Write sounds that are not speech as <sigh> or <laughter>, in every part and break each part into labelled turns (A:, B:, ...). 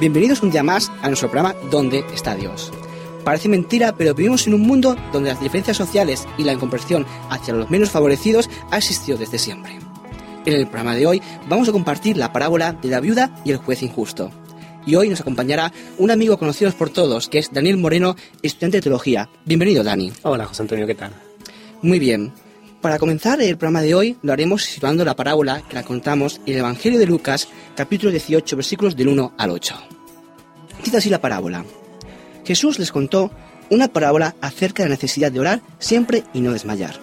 A: Bienvenidos un día más a nuestro programa ¿Dónde está Dios? Parece mentira, pero vivimos en un mundo donde las diferencias sociales y la incomprensión hacia los menos favorecidos ha existido desde siempre. En el programa de hoy vamos a compartir la parábola de la viuda y el juez injusto. Y hoy nos acompañará un amigo conocido por todos, que es Daniel Moreno, estudiante de teología. Bienvenido, Dani.
B: Hola, José Antonio, ¿qué tal?
A: Muy bien. Para comenzar el programa de hoy lo haremos situando la parábola que la contamos en el Evangelio de Lucas, capítulo 18, versículos del 1 al 8. Dice así la parábola. Jesús les contó una parábola acerca de la necesidad de orar siempre y no desmayar.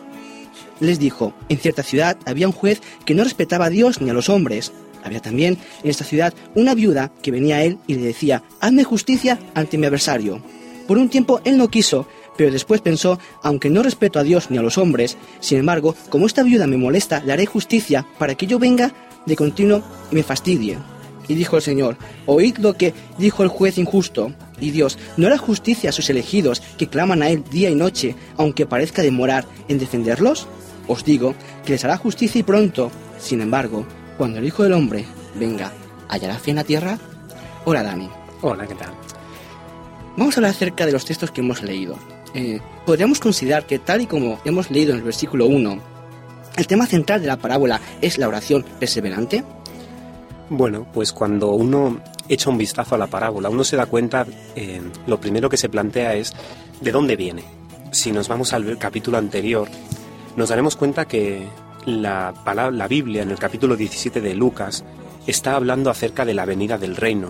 A: Les dijo, en cierta ciudad había un juez que no respetaba a Dios ni a los hombres. Había también en esta ciudad una viuda que venía a él y le decía, hazme justicia ante mi adversario. Por un tiempo él no quiso, pero después pensó, aunque no respeto a Dios ni a los hombres, sin embargo, como esta viuda me molesta, le haré justicia para que yo venga de continuo y me fastidie. Y dijo el Señor, oíd lo que dijo el juez injusto. Y Dios, ¿no hará justicia a sus elegidos que claman a Él día y noche, aunque parezca demorar en defenderlos? Os digo que les hará justicia y pronto. Sin embargo, cuando el Hijo del Hombre venga, ¿hallará fe en la tierra? Hola Dani.
B: Hola, ¿qué tal?
A: Vamos a hablar acerca de los textos que hemos leído. Eh, podríamos considerar que tal y como hemos leído en el versículo 1, el tema central de la parábola es la oración perseverante.
B: Bueno, pues cuando uno echa un vistazo a la parábola, uno se da cuenta, eh, lo primero que se plantea es de dónde viene. Si nos vamos al capítulo anterior, nos daremos cuenta que la, palabra, la Biblia en el capítulo 17 de Lucas está hablando acerca de la venida del reino.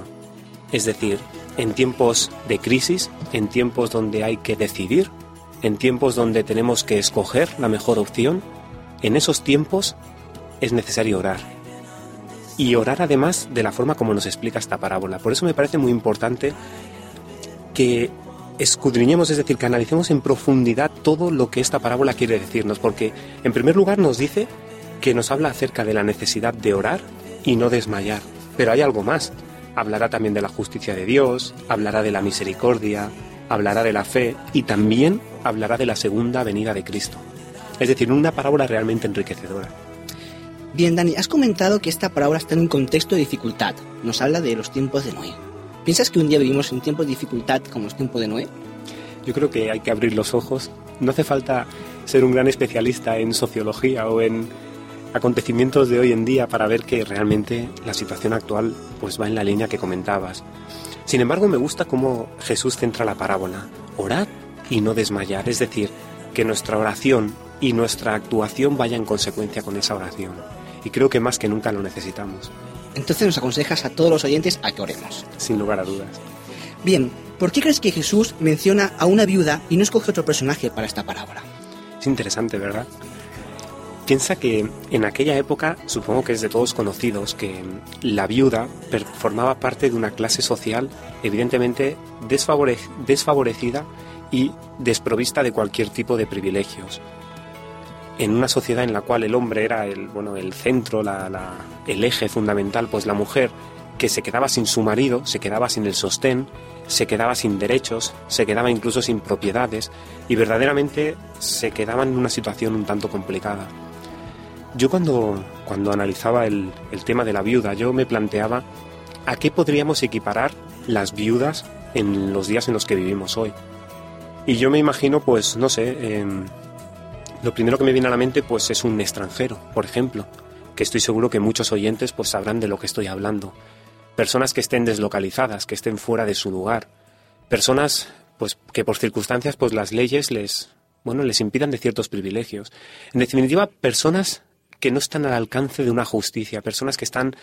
B: Es decir, en tiempos de crisis, en tiempos donde hay que decidir, en tiempos donde tenemos que escoger la mejor opción, en esos tiempos es necesario orar. Y orar además de la forma como nos explica esta parábola. Por eso me parece muy importante que escudriñemos, es decir, que analicemos en profundidad todo lo que esta parábola quiere decirnos, porque en primer lugar nos dice que nos habla acerca de la necesidad de orar y no desmayar. Pero hay algo más. Hablará también de la justicia de Dios, hablará de la misericordia, hablará de la fe y también hablará de la segunda venida de Cristo. Es decir, una parábola realmente enriquecedora.
A: Bien, Dani, has comentado que esta parábola está en un contexto de dificultad. Nos habla de los tiempos de Noé. ¿Piensas que un día vivimos en tiempos de dificultad como los tiempos de Noé?
B: Yo creo que hay que abrir los ojos. No hace falta ser un gran especialista en sociología o en acontecimientos de hoy en día para ver que realmente la situación actual pues va en la línea que comentabas. Sin embargo, me gusta cómo Jesús centra la parábola. Orad y no desmayar, es decir, que nuestra oración y nuestra actuación vaya en consecuencia con esa oración. Y creo que más que nunca lo necesitamos.
A: Entonces nos aconsejas a todos los oyentes a que oremos.
B: Sin lugar a dudas.
A: Bien, ¿por qué crees que Jesús menciona a una viuda y no escoge otro personaje para esta parábola?
B: Es interesante, ¿verdad? Piensa que en aquella época, supongo que es de todos conocidos, que la viuda formaba parte de una clase social evidentemente desfavore desfavorecida y desprovista de cualquier tipo de privilegios. En una sociedad en la cual el hombre era el, bueno, el centro, la, el eje fundamental, pues la mujer que se quedaba sin su marido, se quedaba sin el sostén, se quedaba sin derechos, se quedaba incluso sin propiedades y verdaderamente se quedaba en una situación un tanto complicada. Yo cuando, cuando analizaba el, el, tema de la viuda, yo me planteaba a qué podríamos equiparar las viudas en los días en los que vivimos hoy. Y yo me imagino, pues, no sé, eh, lo primero que me viene a la mente, pues, es un extranjero, por ejemplo, que estoy seguro que muchos oyentes, pues, sabrán de lo que estoy hablando. Personas que estén deslocalizadas, que estén fuera de su lugar. Personas, pues, que por circunstancias, pues, las leyes les, bueno, les impidan de ciertos privilegios. En definitiva, personas que no están al alcance de una justicia, personas que están,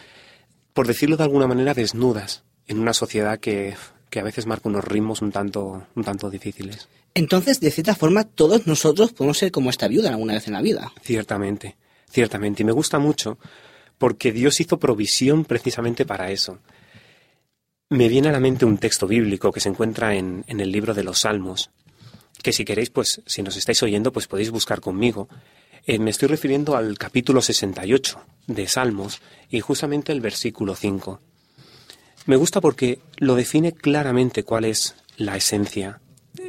B: por decirlo de alguna manera, desnudas en una sociedad que, que a veces marca unos ritmos un tanto, un tanto difíciles.
A: Entonces, de cierta forma, todos nosotros podemos ser como esta viuda alguna vez en la vida.
B: Ciertamente, ciertamente. Y me gusta mucho porque Dios hizo provisión precisamente para eso. Me viene a la mente un texto bíblico que se encuentra en, en el libro de los Salmos, que si queréis, pues si nos estáis oyendo, pues podéis buscar conmigo. Eh, me estoy refiriendo al capítulo 68 de Salmos y justamente el versículo 5. Me gusta porque lo define claramente cuál es la esencia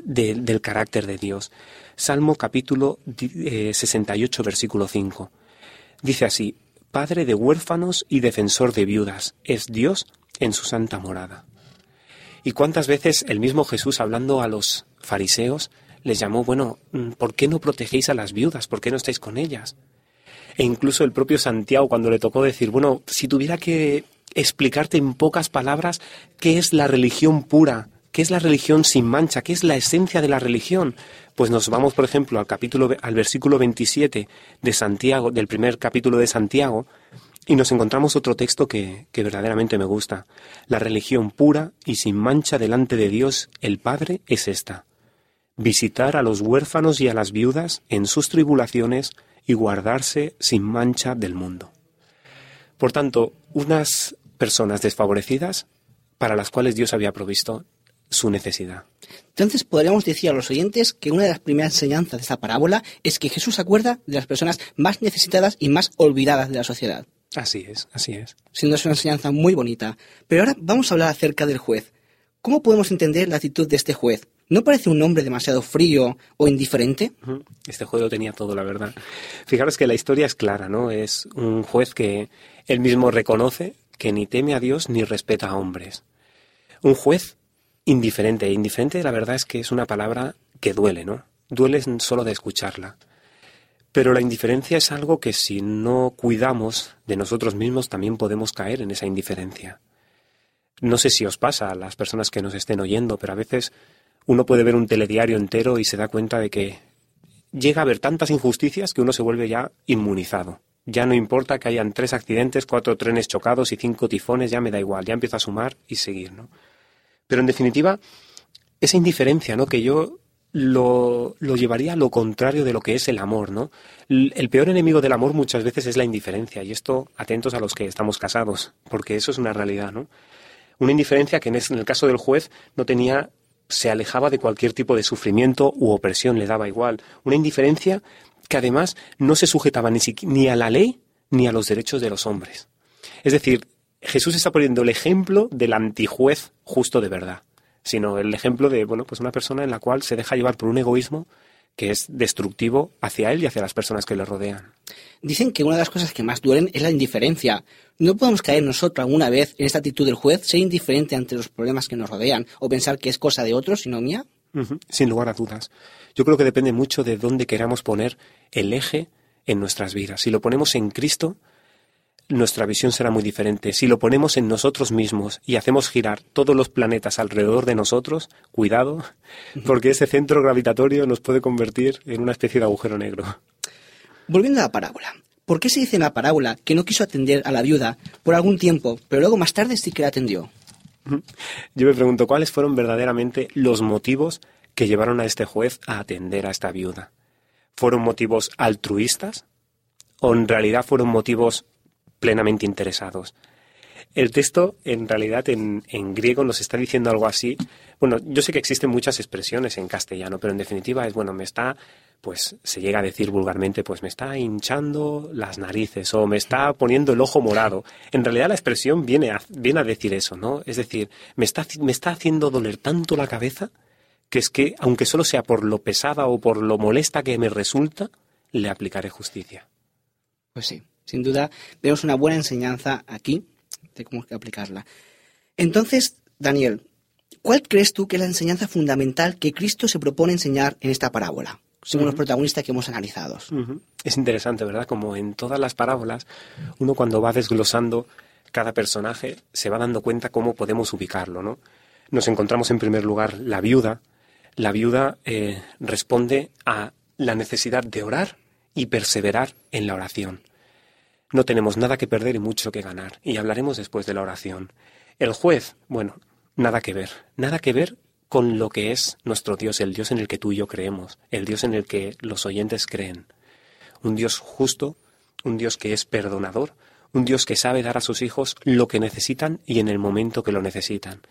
B: del carácter de Dios. Salmo capítulo 68, eh, versículo 5. Dice así, Padre de huérfanos y defensor de viudas, es Dios en su santa morada. ¿Y cuántas veces el mismo Jesús hablando a los fariseos les llamó, bueno, mm, ¿por qué no protegéis a las viudas? ¿Por qué no estáis con ellas? E incluso el propio Santiago cuando le tocó decir, bueno, si tuviera que explicarte en pocas palabras qué es la religión pura, qué es la religión sin mancha, qué es la esencia de la religión, pues nos vamos, por ejemplo, al capítulo al versículo 27 de Santiago, del primer capítulo de Santiago, y nos encontramos otro texto que, que verdaderamente me gusta. La religión pura y sin mancha delante de Dios el Padre es esta visitar a los huérfanos y a las viudas en sus tribulaciones y guardarse sin mancha del mundo. Por tanto, unas personas desfavorecidas para las cuales Dios había provisto su necesidad.
A: Entonces podríamos decir a los oyentes que una de las primeras enseñanzas de esta parábola es que Jesús acuerda de las personas más necesitadas y más olvidadas de la sociedad.
B: Así es, así es.
A: Siendo una enseñanza muy bonita. Pero ahora vamos a hablar acerca del juez. ¿Cómo podemos entender la actitud de este juez? ¿No parece un hombre demasiado frío o indiferente?
B: Este juez lo tenía todo, la verdad. Fijaros que la historia es clara, ¿no? Es un juez que él mismo reconoce que ni teme a Dios ni respeta a hombres. Un juez indiferente. Indiferente, la verdad es que es una palabra que duele, ¿no? Duele solo de escucharla. Pero la indiferencia es algo que si no cuidamos de nosotros mismos también podemos caer en esa indiferencia. No sé si os pasa a las personas que nos estén oyendo, pero a veces uno puede ver un telediario entero y se da cuenta de que llega a haber tantas injusticias que uno se vuelve ya inmunizado. Ya no importa que hayan tres accidentes, cuatro trenes chocados y cinco tifones, ya me da igual, ya empiezo a sumar y seguir, ¿no? Pero en definitiva, esa indiferencia, ¿no? Que yo lo, lo, llevaría a lo contrario de lo que es el amor, ¿no? El peor enemigo del amor muchas veces es la indiferencia, y esto atentos a los que estamos casados, porque eso es una realidad, ¿no? Una indiferencia que en el caso del juez no tenía se alejaba de cualquier tipo de sufrimiento u opresión, le daba igual. Una indiferencia que además no se sujetaba ni, ni a la ley ni a los derechos de los hombres. Es decir, Jesús está poniendo el ejemplo del antijuez justo de verdad, sino el ejemplo de, bueno, pues una persona en la cual se deja llevar por un egoísmo que es destructivo hacia él y hacia las personas que le rodean.
A: Dicen que una de las cosas que más duelen es la indiferencia. ¿No podemos caer nosotros alguna vez en esta actitud del juez, ser indiferente ante los problemas que nos rodean o pensar que es cosa de otros, sino mía?
B: Sin lugar a dudas. Yo creo que depende mucho de dónde queramos poner el eje en nuestras vidas. Si lo ponemos en Cristo, nuestra visión será muy diferente. Si lo ponemos en nosotros mismos y hacemos girar todos los planetas alrededor de nosotros, cuidado, porque ese centro gravitatorio nos puede convertir en una especie de agujero negro.
A: Volviendo a la parábola. ¿Por qué se dice en la parábola que no quiso atender a la viuda por algún tiempo, pero luego más tarde sí que la atendió?
B: Yo me pregunto cuáles fueron verdaderamente los motivos que llevaron a este juez a atender a esta viuda. ¿Fueron motivos altruistas? ¿O en realidad fueron motivos plenamente interesados. El texto, en realidad, en, griego nos está diciendo algo así. Bueno, yo sé que existen muchas expresiones en castellano, pero en definitiva es, bueno, me está, pues se llega a decir vulgarmente, pues me está hinchando las narices o me está poniendo el ojo morado. En realidad la expresión viene a, a decir eso, ¿no? Es decir, me está, me está haciendo doler tanto la cabeza que es que, aunque solo sea por lo pesada o por lo molesta que me resulta, le aplicaré justicia.
A: Pues sí. Sin duda, vemos una buena enseñanza aquí de cómo hay que aplicarla. Entonces, Daniel, ¿cuál crees tú que es la enseñanza fundamental que Cristo se propone enseñar en esta parábola? según los protagonistas que hemos analizado.
B: Es interesante, ¿verdad? Como en todas las parábolas, uno cuando va desglosando cada personaje se va dando cuenta cómo podemos ubicarlo, ¿no? Nos encontramos en primer lugar la viuda. La viuda eh, responde a la necesidad de orar y perseverar en la oración. No tenemos nada que perder y mucho que ganar, y hablaremos después de la oración. El juez, bueno, nada que ver, nada que ver con lo que es nuestro Dios, el Dios en el que tú y yo creemos, el Dios en el que los oyentes creen. Un Dios justo, un Dios que es perdonador, un Dios que sabe dar a sus hijos lo que necesitan y en el momento que lo necesitan.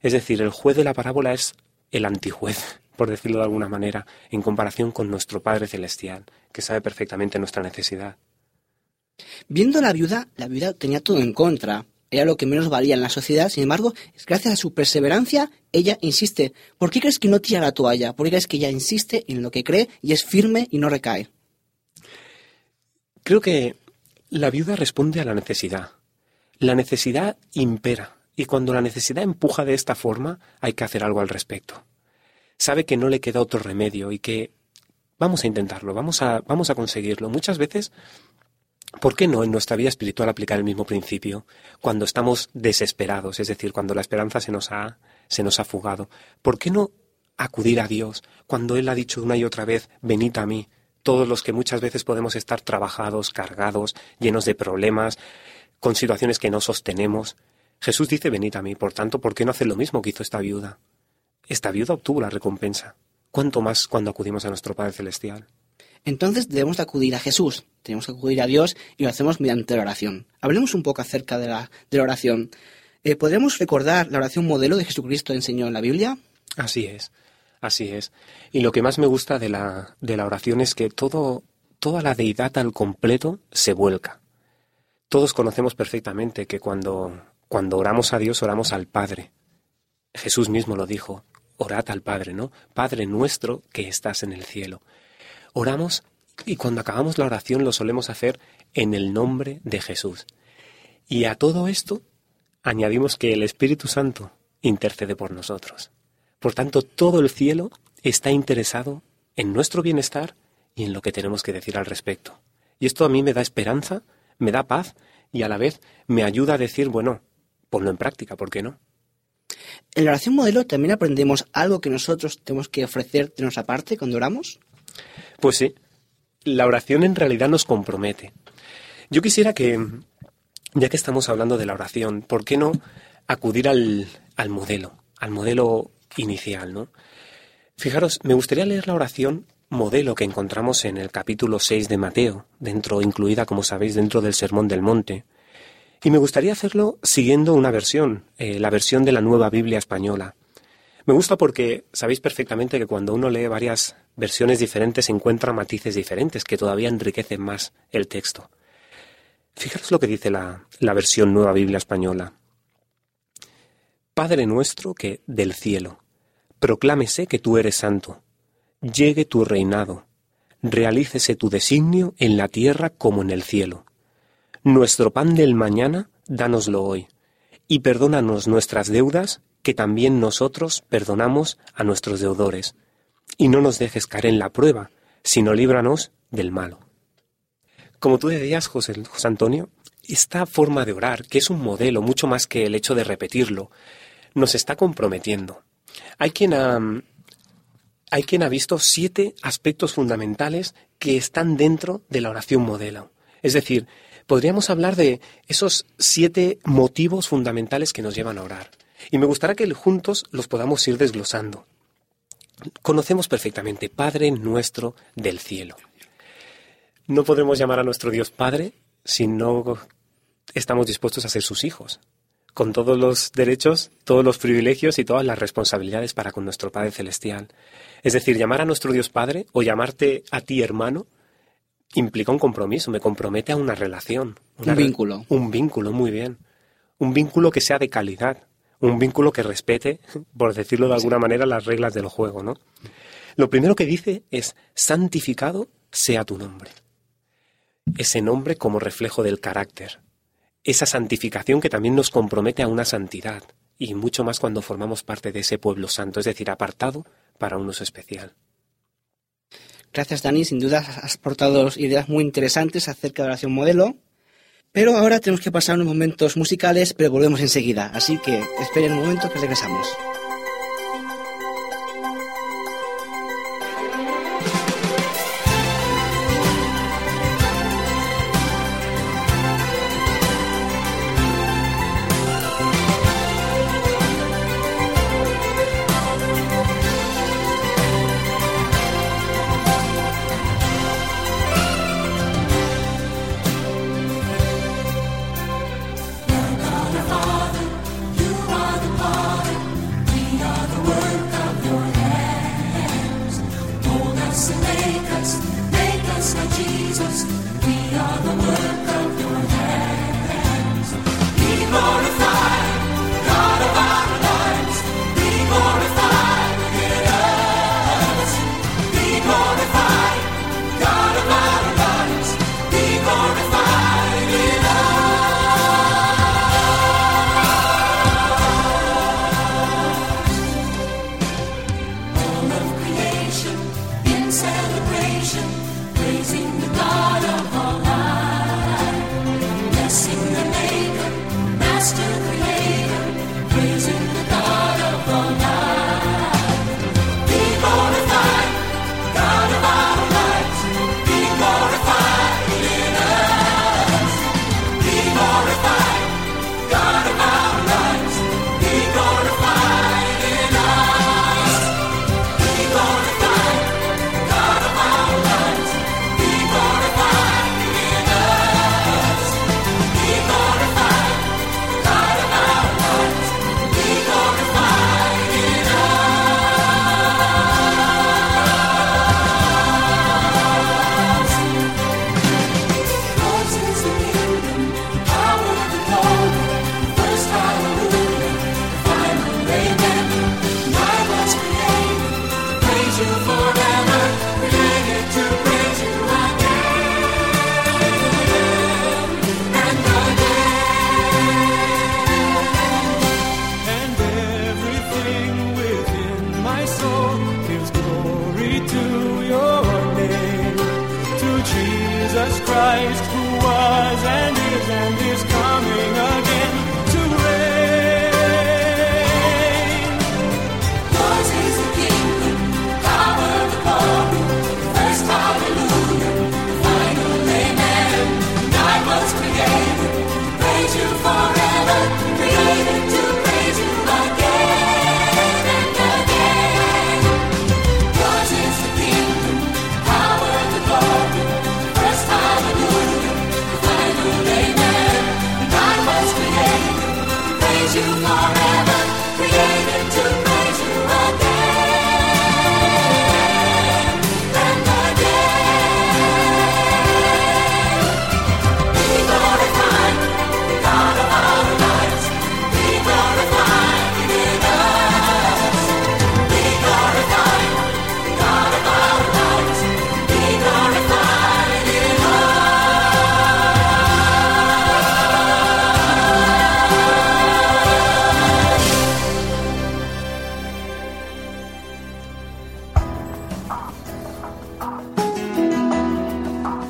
B: Es decir, el juez de la parábola es el antijuez, por decirlo de alguna manera, en comparación con nuestro Padre Celestial, que sabe perfectamente nuestra necesidad.
A: Viendo la viuda, la viuda tenía todo en contra. Era lo que menos valía en la sociedad, sin embargo, gracias a su perseverancia, ella insiste. ¿Por qué crees que no tira la toalla? ¿Por qué crees que ella insiste en lo que cree y es firme y no recae?
B: Creo que la viuda responde a la necesidad. La necesidad impera, y cuando la necesidad empuja de esta forma, hay que hacer algo al respecto. Sabe que no le queda otro remedio y que vamos a intentarlo, vamos a, vamos a conseguirlo. Muchas veces ¿Por qué no en nuestra vida espiritual aplicar el mismo principio cuando estamos desesperados, es decir, cuando la esperanza se nos ha, se nos ha fugado? ¿Por qué no acudir a Dios cuando Él ha dicho una y otra vez, venid a mí? Todos los que muchas veces podemos estar trabajados, cargados, llenos de problemas, con situaciones que no sostenemos. Jesús dice, venid a mí. Por tanto, ¿por qué no hacer lo mismo que hizo esta viuda? Esta viuda obtuvo la recompensa. ¿Cuánto más cuando acudimos a nuestro Padre Celestial?
A: Entonces debemos acudir a Jesús, tenemos que acudir a Dios y lo hacemos mediante la oración. Hablemos un poco acerca de la, de la oración. Eh, ¿Podríamos recordar la oración modelo de Jesucristo enseñó en la Biblia?
B: Así es, así es. Y lo que más me gusta de la, de la oración es que todo, toda la deidad al completo se vuelca. Todos conocemos perfectamente que cuando, cuando oramos a Dios oramos al Padre. Jesús mismo lo dijo, orad al Padre, ¿no? Padre nuestro que estás en el cielo. Oramos y cuando acabamos la oración lo solemos hacer en el nombre de Jesús. Y a todo esto añadimos que el Espíritu Santo intercede por nosotros. Por tanto, todo el cielo está interesado en nuestro bienestar y en lo que tenemos que decir al respecto. Y esto a mí me da esperanza, me da paz y a la vez me ayuda a decir, bueno, ponlo en práctica, ¿por qué no?
A: En la oración modelo también aprendemos algo que nosotros tenemos que ofrecer de nuestra parte cuando oramos.
B: Pues sí, la oración en realidad nos compromete. Yo quisiera que, ya que estamos hablando de la oración, ¿por qué no acudir al, al modelo, al modelo inicial, ¿no? Fijaros, me gustaría leer la oración modelo que encontramos en el capítulo 6 de Mateo, dentro, incluida, como sabéis, dentro del Sermón del Monte. Y me gustaría hacerlo siguiendo una versión, eh, la versión de la nueva Biblia española. Me gusta porque sabéis perfectamente que cuando uno lee varias versiones diferentes encuentra matices diferentes que todavía enriquecen más el texto. Fijaros lo que dice la, la versión Nueva Biblia Española. Padre nuestro que del cielo, proclámese que tú eres santo, llegue tu reinado, realícese tu designio en la tierra como en el cielo. Nuestro pan del mañana, dánoslo hoy, y perdónanos nuestras deudas que también nosotros perdonamos a nuestros deudores. Y no nos dejes caer en la prueba, sino líbranos del malo. Como tú decías, José, José Antonio, esta forma de orar, que es un modelo mucho más que el hecho de repetirlo, nos está comprometiendo. Hay quien ha, hay quien ha visto siete aspectos fundamentales que están dentro de la oración modelo. Es decir, podríamos hablar de esos siete motivos fundamentales que nos llevan a orar. Y me gustaría que juntos los podamos ir desglosando. Conocemos perfectamente Padre nuestro del cielo. No podremos llamar a nuestro Dios Padre si no estamos dispuestos a ser sus hijos, con todos los derechos, todos los privilegios y todas las responsabilidades para con nuestro Padre Celestial. Es decir, llamar a nuestro Dios Padre o llamarte a ti hermano implica un compromiso, me compromete a una relación.
A: un vínculo.
B: Un vínculo, muy bien. Un vínculo que sea de calidad, un vínculo que respete, por decirlo de alguna manera, las reglas del juego, ¿no? Lo primero que dice es, santificado sea tu nombre. Ese nombre como reflejo del carácter. Esa santificación que también nos compromete a una santidad, y mucho más cuando formamos parte de ese pueblo santo, es decir, apartado para un uso especial.
A: Gracias, Dani. Sin duda has aportado ideas muy interesantes acerca de la oración modelo. Pero ahora tenemos que pasar unos momentos musicales, pero volvemos enseguida. Así que esperen un momento que regresamos.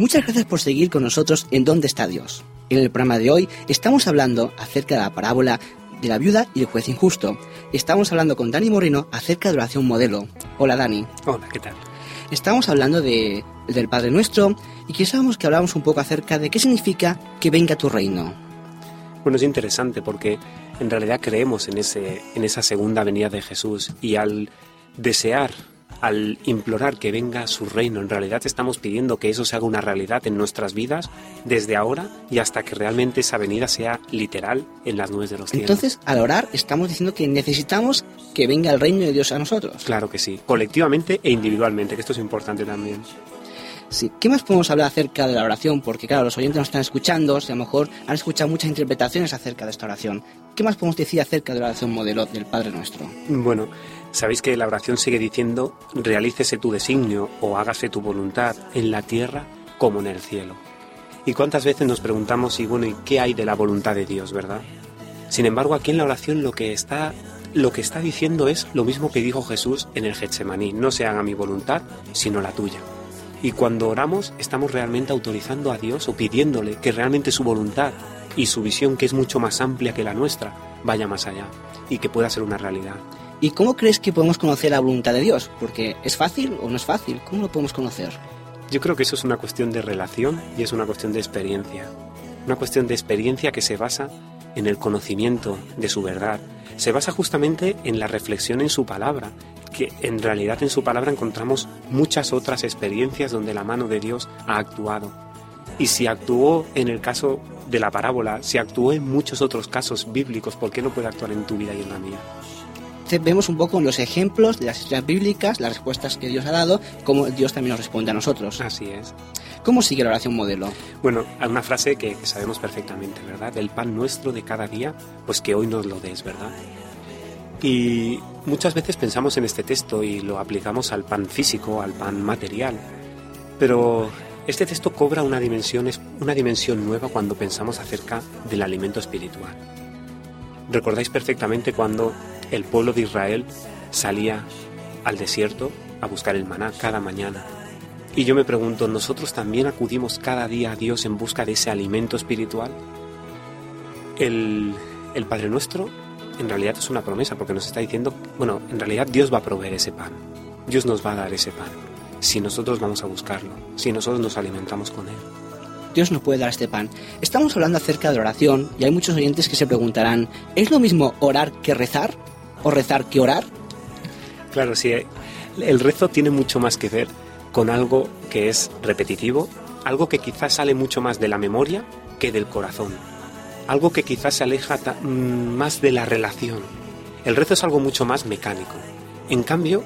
A: Muchas gracias por seguir con nosotros en ¿Dónde está Dios? En el programa de hoy estamos hablando acerca de la parábola de la viuda y el juez injusto. Estamos hablando con Dani Moreno acerca de oración modelo. Hola Dani.
B: Hola, ¿qué tal?
A: Estamos hablando de, del Padre Nuestro y quisiéramos que habláramos un poco acerca de qué significa que venga tu reino.
B: Bueno, es interesante porque en realidad creemos en, ese, en esa segunda venida de Jesús y al desear, al implorar que venga su reino, en realidad estamos pidiendo que eso se haga una realidad en nuestras vidas desde ahora y hasta que realmente esa venida sea literal en las nubes de los cielos.
A: Entonces, al orar estamos diciendo que necesitamos que venga el reino de Dios a nosotros.
B: Claro que sí, colectivamente e individualmente, que esto es importante también.
A: Sí. ¿Qué más podemos hablar acerca de la oración? Porque claro, los oyentes nos están escuchando, y a lo mejor han escuchado muchas interpretaciones acerca de esta oración. ¿Qué más podemos decir acerca de la oración modelo del Padre Nuestro?
B: Bueno, sabéis que la oración sigue diciendo, realícese tu designio o hágase tu voluntad en la tierra como en el cielo. ¿Y cuántas veces nos preguntamos, bueno, ¿y qué hay de la voluntad de Dios, verdad? Sin embargo, aquí en la oración lo que está, lo que está diciendo es lo mismo que dijo Jesús en el Getsemaní, no se haga mi voluntad, sino la tuya. Y cuando oramos estamos realmente autorizando a Dios o pidiéndole que realmente su voluntad y su visión, que es mucho más amplia que la nuestra, vaya más allá y que pueda ser una realidad.
A: ¿Y cómo crees que podemos conocer la voluntad de Dios? Porque ¿es fácil o no es fácil? ¿Cómo lo podemos conocer?
B: Yo creo que eso es una cuestión de relación y es una cuestión de experiencia. Una cuestión de experiencia que se basa en el conocimiento de su verdad. Se basa justamente en la reflexión en su palabra, que en realidad en su palabra encontramos muchas otras experiencias donde la mano de Dios ha actuado. Y si actuó en el caso de la parábola, si actuó en muchos otros casos bíblicos, ¿por qué no puede actuar en tu vida y en la mía?
A: Entonces, vemos un poco en los ejemplos de las historias bíblicas, las respuestas que Dios ha dado, cómo Dios también nos responde a nosotros.
B: Así es.
A: ¿Cómo sigue la oración modelo?
B: Bueno, hay una frase que, que sabemos perfectamente, ¿verdad? El pan nuestro de cada día, pues que hoy nos lo des, ¿verdad? Y muchas veces pensamos en este texto y lo aplicamos al pan físico, al pan material. Pero este texto cobra una dimensión, una dimensión nueva cuando pensamos acerca del alimento espiritual. Recordáis perfectamente cuando el pueblo de Israel salía al desierto a buscar el maná cada mañana. Y yo me pregunto, ¿nosotros también acudimos cada día a Dios en busca de ese alimento espiritual? El, Padre Nuestro en realidad es una promesa porque nos está diciendo, bueno, en realidad Dios va a proveer ese pan. Dios nos va a dar ese pan. Si nosotros vamos a buscarlo, si nosotros nos alimentamos con él.
A: Dios nos puede dar este pan. Estamos hablando acerca de oración y hay muchos oyentes que se preguntarán, ¿es lo mismo orar que rezar? ¿O rezar que orar?
B: Claro, sí. El rezo tiene mucho más que ver con algo que es repetitivo, algo que quizás sale mucho más de la memoria que del corazón, algo que quizás se aleja más de la relación. El rezo es algo mucho más mecánico. En cambio,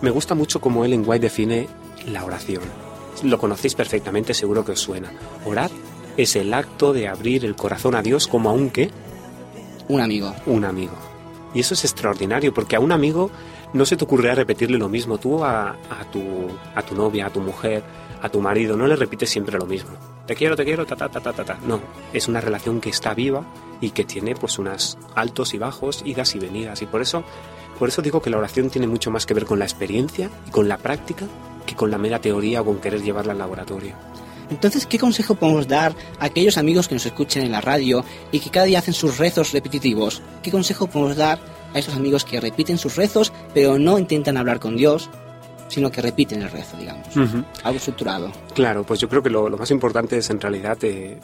B: me gusta mucho como Ellen White define la oración. lo conocéis perfectamente, seguro que os suena. Orar es el acto de abrir el corazón a Dios como a un qué?
A: Un amigo.
B: Un amigo. Y eso es extraordinario, porque a un amigo no se te ocurrirá repetirle lo mismo. Tú a, a tu, a tu novia, a tu mujer, a tu marido, no le repites siempre lo mismo. Te quiero, te quiero, ta, ta, ta, ta, ta, ta. No, es una relación que está viva y que tiene pues unas altos y bajos, idas y venidas. Y por eso, por eso digo que la oración tiene mucho más que ver con la experiencia y con la práctica que con la mera teoría o con querer llevarla al laboratorio.
A: Entonces, ¿qué consejo podemos dar a aquellos amigos que nos escuchen en la radio y que cada día hacen sus rezos repetitivos? ¿Qué consejo podemos dar a esos amigos que repiten sus rezos, pero no intentan hablar con Dios, sino que repiten el rezo, digamos? Algo estructurado.
B: Claro, pues yo creo que lo, lo más importante es en realidad eh,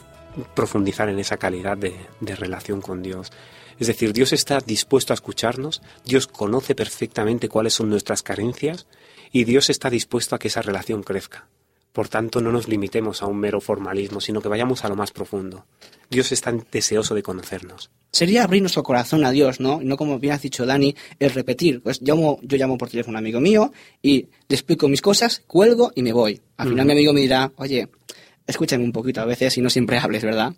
B: profundizar en esa calidad de, de relación con Dios. Es decir, Dios está dispuesto a escucharnos, Dios conoce perfectamente cuáles son nuestras carencias y Dios está dispuesto a que esa relación crezca. Por tanto, no nos limitemos a un mero formalismo, sino que vayamos a lo más profundo. Dios está deseoso de conocernos.
A: Sería abrir nuestro corazón a Dios, ¿no? Y no como bien has dicho Dani, el repetir. Pues llamo, yo llamo por teléfono a un amigo mío y le explico mis cosas, cuelgo y me voy. Al final mi amigo me dirá, oye, escúchame un poquito a veces y no siempre <laughs> hables, ¿verdad?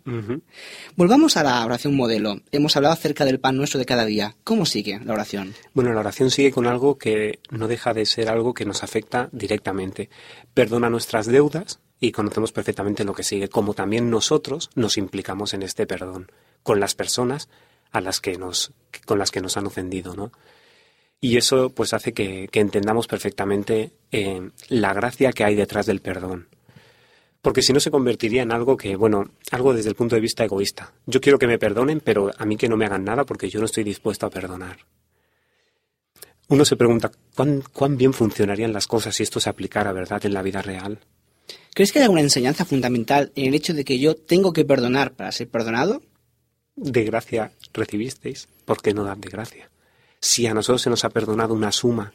A: Volvamos a la oración modelo. Hemos hablado acerca del pan nuestro de cada día. ¿Cómo sigue la oración?
B: Bueno, la oración sigue con algo que no deja de ser algo que nos afecta directamente. Perdona nuestras deudas y conocemos perfectamente lo que sigue, como también nosotros nos implicamos en este perdón con las personas a las que nos, con las que nos han ofendido, ¿no? Y eso pues hace que, que entendamos perfectamente eh, la gracia que hay detrás del perdón. Porque si no se convertiría en algo que, bueno, algo desde el punto de vista egoísta. Yo quiero que me perdonen, pero a mí que no me hagan nada porque yo no estoy dispuesto a perdonar. Uno se pregunta, ¿cuán, cuán bien funcionarían las cosas si esto se aplicara, verdad, en la vida real?
A: ¿Crees que hay alguna enseñanza fundamental en el hecho de que yo tengo que perdonar para ser perdonado?
B: De gracia recibisteis, ¿por qué no dar de gracia? Si a nosotros se nos ha perdonado una suma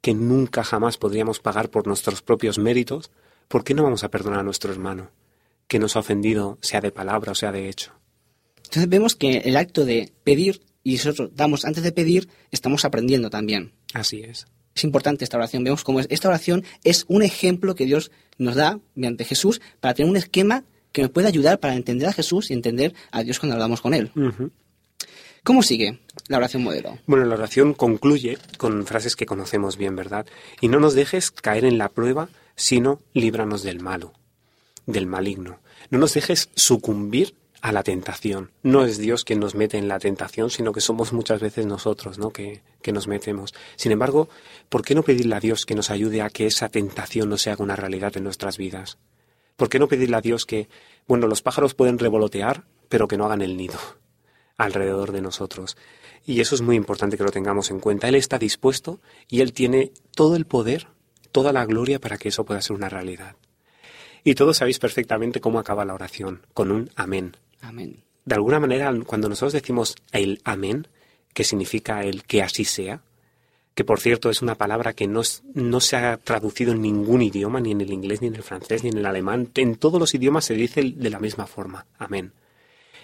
B: que nunca jamás podríamos pagar por nuestros propios méritos, ¿por qué no vamos a perdonar a nuestro hermano que nos ha ofendido, sea de palabra o sea de hecho?
A: Entonces vemos que el acto de pedir y nosotros damos antes de pedir, estamos aprendiendo también.
B: Así es.
A: Es importante esta oración. Vemos cómo es. esta oración es un ejemplo que Dios nos da mediante Jesús para tener un esquema que nos puede ayudar para entender a Jesús y entender a Dios cuando hablamos con Él. ¿Cómo sigue la oración modelo?
B: Bueno, la oración concluye con frases que conocemos bien, ¿verdad? Y no nos dejes caer en la prueba, sino líbranos del malo, del maligno. No nos dejes sucumbir a la tentación. No es Dios quien nos mete en la tentación, sino que somos muchas veces nosotros, ¿no? Que, que nos metemos. Sin embargo, ¿por qué no pedirle a Dios que nos ayude a que esa tentación no se haga una realidad en nuestras vidas? ¿Por qué no pedirle a Dios que, bueno, los pájaros pueden revolotear, pero que no hagan el nido <laughs> alrededor de nosotros? Y eso es muy importante que lo tengamos en cuenta. Él está dispuesto y Él tiene todo el poder, toda la gloria para que eso pueda ser una realidad. Y todos sabéis perfectamente cómo acaba la oración, con un amén.
A: Amén.
B: De alguna manera, cuando nosotros decimos el amén, que significa el que así sea, que por cierto es una palabra que no, no se ha traducido en ningún idioma, ni en el inglés, ni en el francés, ni en el alemán, en todos los idiomas se dice de la misma forma, amén.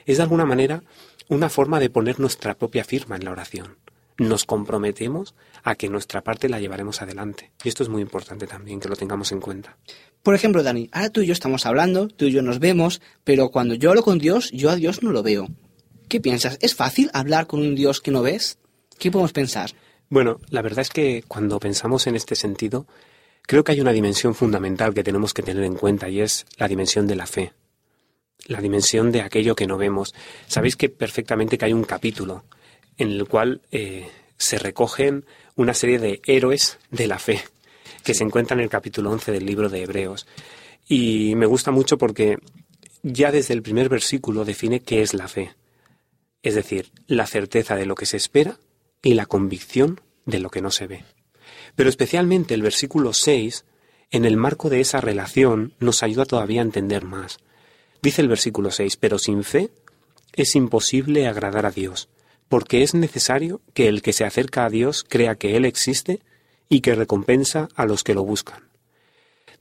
B: Es de alguna manera una forma de poner nuestra propia firma en la oración. Nos comprometemos a que nuestra parte la llevaremos adelante. Y esto es muy importante también, que lo tengamos en cuenta.
A: Por ejemplo, Dani, ahora tú y yo estamos hablando, tú y yo nos vemos, pero cuando yo hablo con Dios, yo a Dios no lo veo. ¿Qué piensas? ¿Es fácil hablar con un Dios que no ves? ¿Qué podemos pensar?
B: Bueno, la verdad es que cuando pensamos en este sentido, creo que hay una dimensión fundamental que tenemos que tener en cuenta y es la dimensión de la fe. La dimensión de aquello que no vemos. Sabéis que perfectamente que hay un capítulo en el cual eh, se recogen una serie de héroes de la fe que se encuentran en el capítulo 11 del libro de Hebreos. Y me gusta mucho porque ya desde el primer versículo define qué es la fe. Es decir, la certeza de lo que se espera y la convicción de lo que no se ve. Pero especialmente el versículo 6, en el marco de esa relación, nos ayuda todavía a entender más. Dice el versículo 6, pero sin fe es imposible agradar a Dios, porque es necesario que el que se acerca a Dios crea que Él existe y que recompensa a los que lo buscan.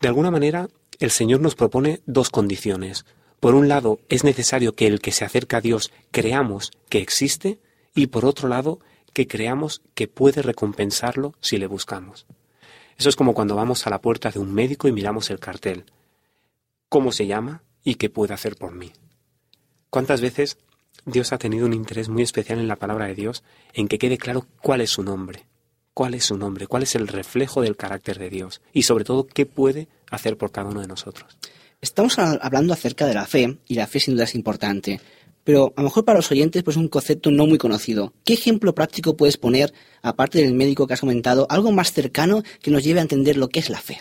B: De alguna manera, el Señor nos propone dos condiciones. Por un lado, es necesario que el que se acerca a Dios creamos que existe y por otro lado, que creamos que puede recompensarlo si le buscamos. Eso es como cuando vamos a la puerta de un médico y miramos el cartel. ¿Cómo se llama y qué puede hacer por mí? ¿Cuántas veces Dios ha tenido un interés muy especial en la palabra de Dios en que quede claro cuál es su nombre? ¿Cuál es su nombre? ¿Cuál es el reflejo del carácter de Dios? Y sobre todo, ¿qué puede hacer por cada uno de nosotros?
A: Estamos hablando acerca de la fe, y la fe sin duda es importante, pero a lo mejor para los oyentes pues es un concepto no muy conocido. ¿Qué ejemplo práctico puedes poner, aparte del médico que has comentado, algo más cercano que nos lleve a entender lo que es la fe?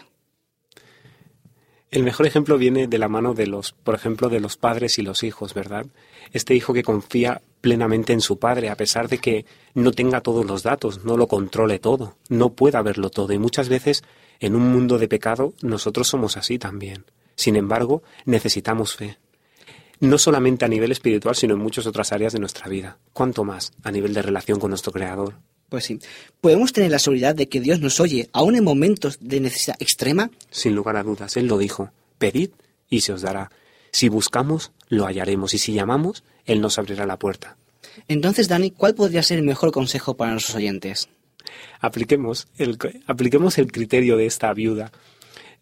B: El mejor ejemplo viene de la mano de los, por ejemplo, de los padres y los hijos, ¿verdad? Este hijo que confía plenamente en su padre, a pesar de que no tenga todos los datos, no lo controle todo, no pueda verlo todo. Y muchas veces, en un mundo de pecado, nosotros somos así también. Sin embargo, necesitamos fe. No solamente a nivel espiritual, sino en muchas otras áreas de nuestra vida. ¿Cuánto más a nivel de relación con nuestro Creador?
A: Pues sí, podemos tener la seguridad de que Dios nos oye, aún en momentos de necesidad extrema.
B: Sin lugar a dudas, Él lo dijo, pedid y se os dará. Si buscamos, lo hallaremos, y si llamamos, Él nos abrirá la puerta.
A: Entonces, Dani, ¿cuál podría ser el mejor consejo para nuestros oyentes?
B: Apliquemos el, apliquemos el criterio de esta viuda.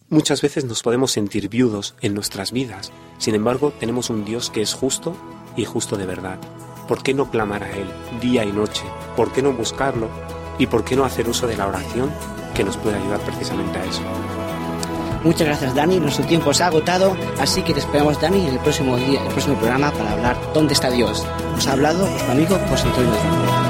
B: Muchas veces nos podemos sentir viudos en nuestras vidas, sin embargo tenemos un Dios que es justo y justo de verdad. ¿Por qué no clamar a Él día y noche? ¿Por qué no buscarlo? ¿Y por qué no hacer uso de la oración que nos puede ayudar precisamente a eso?
A: Muchas gracias, Dani. Nuestro tiempo se ha agotado, así que te esperamos, Dani, en el próximo día, el próximo programa para hablar ¿Dónde está Dios? Os ha hablado vuestro amigo José Antonio